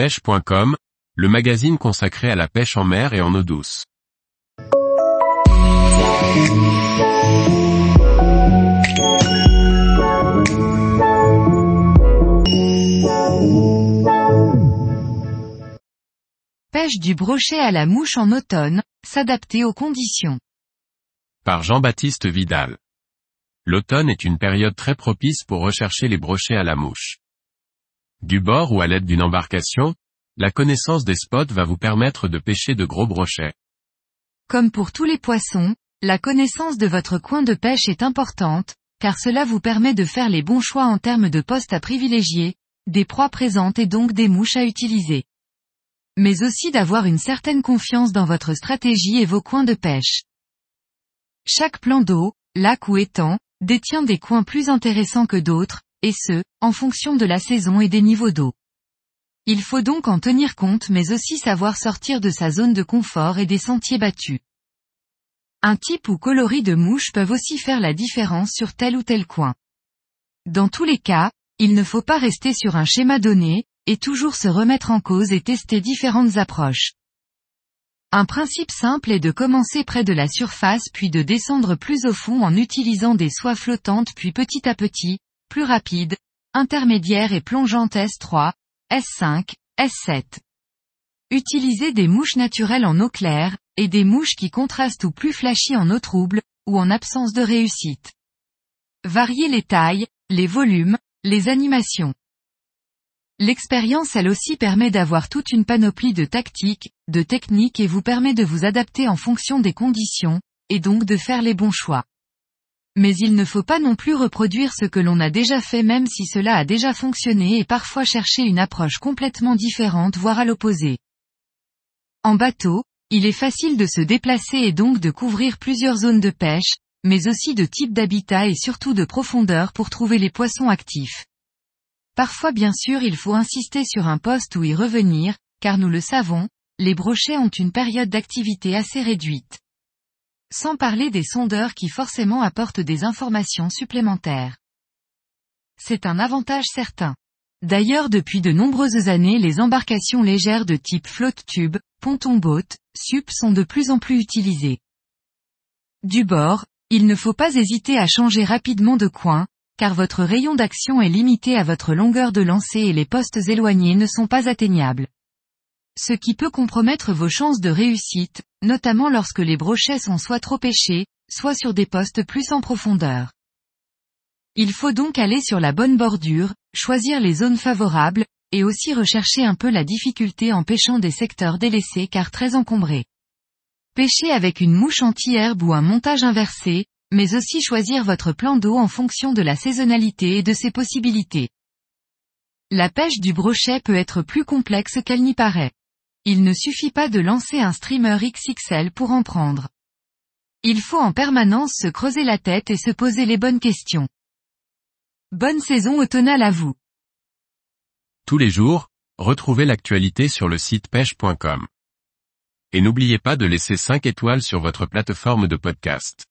pêche.com, le magazine consacré à la pêche en mer et en eau douce. Pêche du brochet à la mouche en automne, s'adapter aux conditions. Par Jean-Baptiste Vidal. L'automne est une période très propice pour rechercher les brochets à la mouche. Du bord ou à l'aide d'une embarcation, la connaissance des spots va vous permettre de pêcher de gros brochets. Comme pour tous les poissons, la connaissance de votre coin de pêche est importante, car cela vous permet de faire les bons choix en termes de postes à privilégier, des proies présentes et donc des mouches à utiliser. Mais aussi d'avoir une certaine confiance dans votre stratégie et vos coins de pêche. Chaque plan d'eau, lac ou étang, détient des coins plus intéressants que d'autres, et ce, en fonction de la saison et des niveaux d'eau. Il faut donc en tenir compte mais aussi savoir sortir de sa zone de confort et des sentiers battus. Un type ou coloris de mouches peuvent aussi faire la différence sur tel ou tel coin. Dans tous les cas, il ne faut pas rester sur un schéma donné, et toujours se remettre en cause et tester différentes approches. Un principe simple est de commencer près de la surface puis de descendre plus au fond en utilisant des soies flottantes puis petit à petit, plus rapide, intermédiaire et plongeante S3, S5, S7. Utilisez des mouches naturelles en eau claire, et des mouches qui contrastent ou plus flashy en eau trouble, ou en absence de réussite. Variez les tailles, les volumes, les animations. L'expérience elle aussi permet d'avoir toute une panoplie de tactiques, de techniques et vous permet de vous adapter en fonction des conditions, et donc de faire les bons choix. Mais il ne faut pas non plus reproduire ce que l'on a déjà fait même si cela a déjà fonctionné et parfois chercher une approche complètement différente voire à l'opposé. En bateau, il est facile de se déplacer et donc de couvrir plusieurs zones de pêche, mais aussi de type d'habitat et surtout de profondeur pour trouver les poissons actifs. Parfois bien sûr il faut insister sur un poste ou y revenir, car nous le savons, les brochets ont une période d'activité assez réduite. Sans parler des sondeurs qui forcément apportent des informations supplémentaires. C'est un avantage certain. D'ailleurs depuis de nombreuses années les embarcations légères de type flotte tube, ponton boat, sup sont de plus en plus utilisées. Du bord, il ne faut pas hésiter à changer rapidement de coin, car votre rayon d'action est limité à votre longueur de lancer et les postes éloignés ne sont pas atteignables ce qui peut compromettre vos chances de réussite, notamment lorsque les brochets sont soit trop pêchés, soit sur des postes plus en profondeur. Il faut donc aller sur la bonne bordure, choisir les zones favorables, et aussi rechercher un peu la difficulté en pêchant des secteurs délaissés car très encombrés. Pêcher avec une mouche anti-herbe ou un montage inversé, mais aussi choisir votre plan d'eau en fonction de la saisonnalité et de ses possibilités. La pêche du brochet peut être plus complexe qu'elle n'y paraît. Il ne suffit pas de lancer un streamer XXL pour en prendre. Il faut en permanence se creuser la tête et se poser les bonnes questions. Bonne saison automnale à vous. Tous les jours, retrouvez l'actualité sur le site pêche.com. Et n'oubliez pas de laisser 5 étoiles sur votre plateforme de podcast.